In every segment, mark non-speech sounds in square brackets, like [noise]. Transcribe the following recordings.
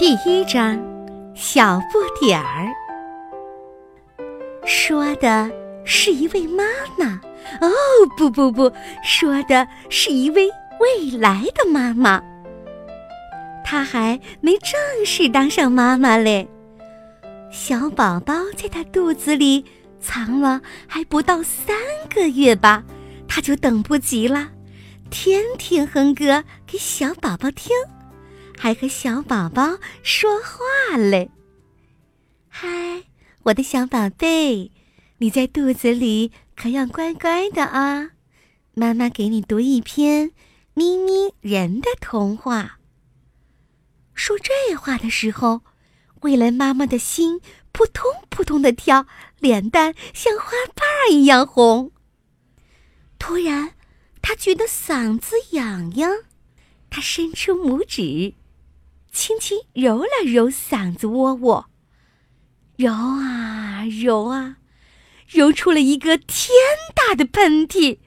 第一章，小不点儿。说的是一位妈妈，哦，不不不，说的是一位未来的妈妈。她还没正式当上妈妈嘞，小宝宝在她肚子里藏了还不到三个月吧，她就等不及了，天天哼歌给小宝宝听。还和小宝宝说话嘞。嗨，我的小宝贝，你在肚子里可要乖乖的啊！妈妈给你读一篇咪咪人的童话。说这话的时候，未来妈妈的心扑通扑通的跳，脸蛋像花瓣一样红。突然，她觉得嗓子痒痒，她伸出拇指。轻轻揉了揉嗓子窝窝，揉啊揉啊，揉出了一个天大的喷嚏！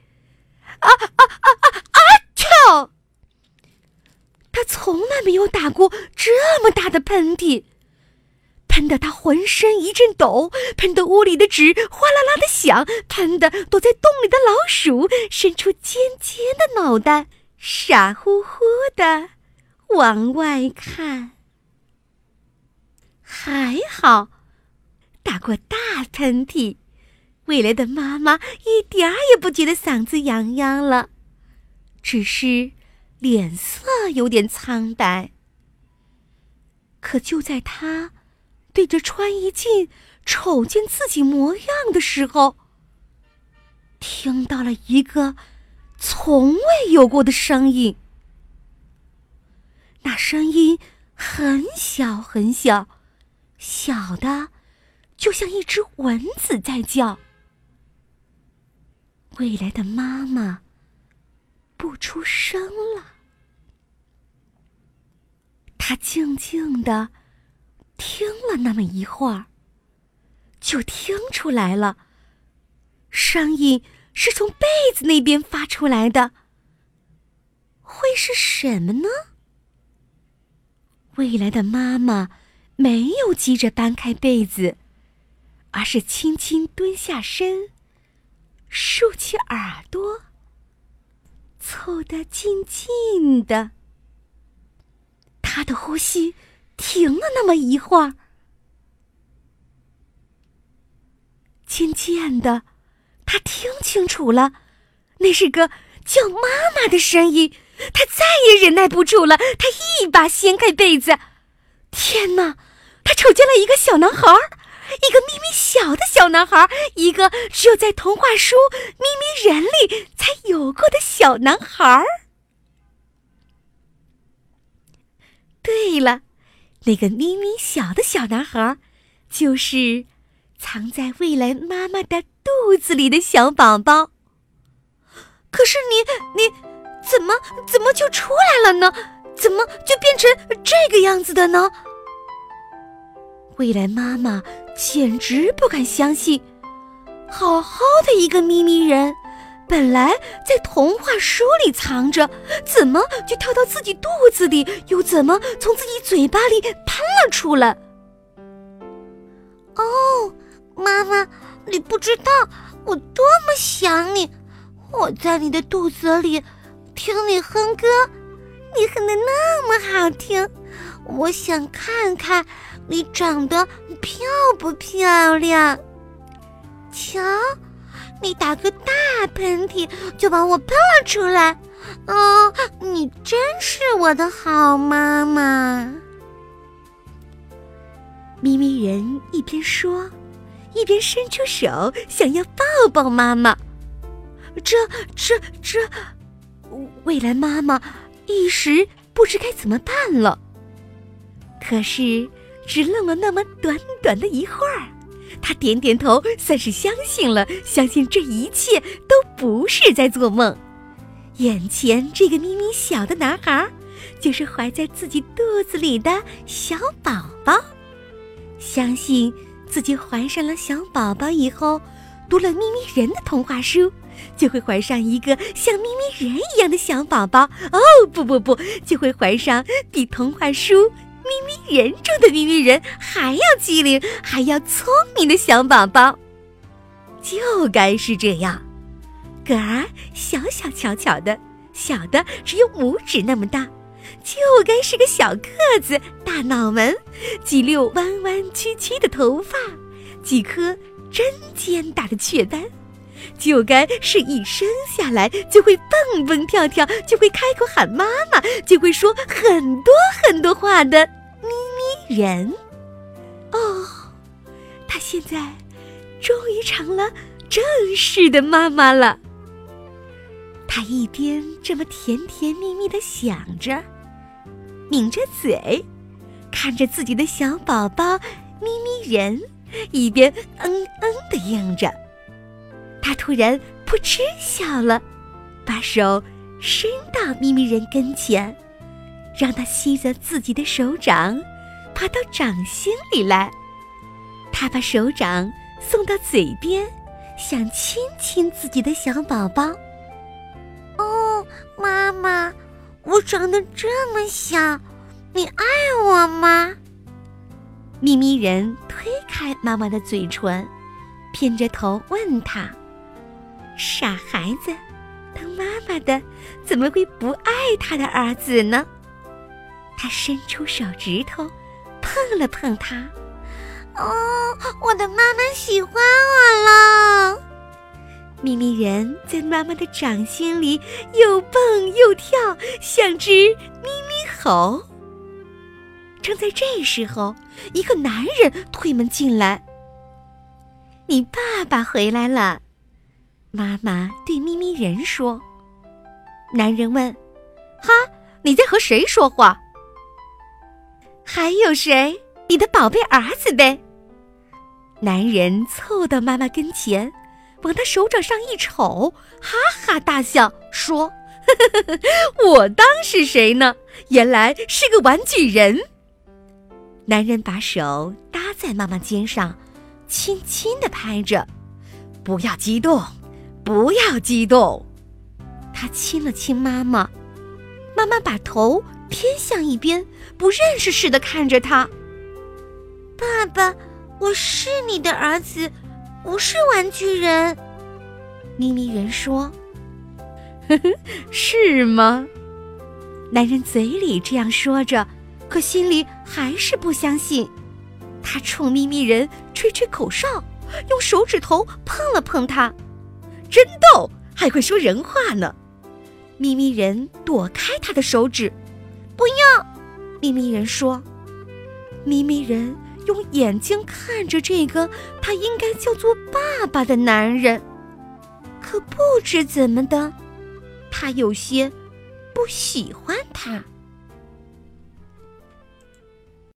啊啊啊啊啊！跳！他从来没有打过这么大的喷嚏，喷得他浑身一阵抖，喷得屋里的纸哗啦啦的响，喷得躲在洞里的老鼠伸出尖尖的脑袋，傻乎乎的。往外看，还好，打过大喷嚏，未来的妈妈一点儿也不觉得嗓子痒痒了，只是脸色有点苍白。可就在她对着穿衣镜瞅见自己模样的时候，听到了一个从未有过的声音。那声音很小很小，小的就像一只蚊子在叫。未来的妈妈不出声了，她静静的听了那么一会儿，就听出来了，声音是从被子那边发出来的。会是什么呢？未来的妈妈没有急着搬开被子，而是轻轻蹲下身，竖起耳朵，凑得近近的。她的呼吸停了那么一会儿，渐渐的，她听清楚了，那是个叫妈妈的声音。他再也忍耐不住了，他一把掀开被子，天哪！他瞅见了一个小男孩，一个咪咪小的小男孩，一个只有在童话书《咪咪人》里才有过的小男孩。对了，那个咪咪小的小男孩，就是藏在未来妈妈的肚子里的小宝宝。可是你，你。怎么怎么就出来了呢？怎么就变成这个样子的呢？未来妈妈简直不敢相信，好好的一个咪咪人，本来在童话书里藏着，怎么就跳到自己肚子里，又怎么从自己嘴巴里喷了出来？哦，妈妈，你不知道我多么想你，我在你的肚子里。听你哼歌，你哼的那么好听，我想看看你长得漂不漂亮。瞧，你打个大喷嚏就把我喷了出来，哦，你真是我的好妈妈。咪咪人一边说，一边伸出手想要抱抱妈妈。这、这、这。未来妈妈一时不知该怎么办了。可是只愣了那么短短的一会儿，她点点头，算是相信了，相信这一切都不是在做梦。眼前这个咪咪小的男孩，就是怀在自己肚子里的小宝宝。相信自己怀上了小宝宝以后，读了咪咪人的童话书。就会怀上一个像咪咪人一样的小宝宝。哦！不不不，就会怀上比童话书咪咪人中的咪咪人还要机灵，还要聪明的小宝宝，就该是这样，个儿小小巧巧的，小的只有拇指那么大，就该是个小个子、大脑门，几溜弯弯曲曲的头发，几颗针尖大的雀斑。就该是一生下来就会蹦蹦跳跳，就会开口喊妈妈，就会说很多很多话的咪咪人。哦，她现在终于成了正式的妈妈了。她一边这么甜甜蜜蜜的想着，抿着嘴，看着自己的小宝宝咪咪人，一边嗯嗯的应着。他突然扑哧笑了，把手伸到咪咪人跟前，让他吸着自己的手掌，爬到掌心里来。他把手掌送到嘴边，想亲亲自己的小宝宝。哦，妈妈，我长得这么小，你爱我吗？咪咪人推开妈妈的嘴唇，偏着头问他。傻孩子，当妈妈的怎么会不爱他的儿子呢？他伸出手指头，碰了碰他。哦，我的妈妈喜欢我了。咪咪人在妈妈的掌心里又蹦又跳，像只咪咪猴。正在这时候，一个男人推门进来。你爸爸回来了。妈妈对咪咪人说：“男人问，哈，你在和谁说话？还有谁？你的宝贝儿子呗。”男人凑到妈妈跟前，往他手掌上一瞅，哈哈大笑，说：“ [laughs] 我当是谁呢？原来是个玩具人。”男人把手搭在妈妈肩上，轻轻的拍着，不要激动。不要激动，他亲了亲妈妈，妈妈把头偏向一边，不认识似的看着他。爸爸，我是你的儿子，不是玩具人。咪咪人说：“呵呵，是吗？”男人嘴里这样说着，可心里还是不相信。他冲咪咪人吹吹口哨，用手指头碰了碰他。真逗，还会说人话呢。咪咪人躲开他的手指，不要。咪咪人说：“咪咪人用眼睛看着这个他应该叫做爸爸的男人，可不知怎么的，他有些不喜欢他。”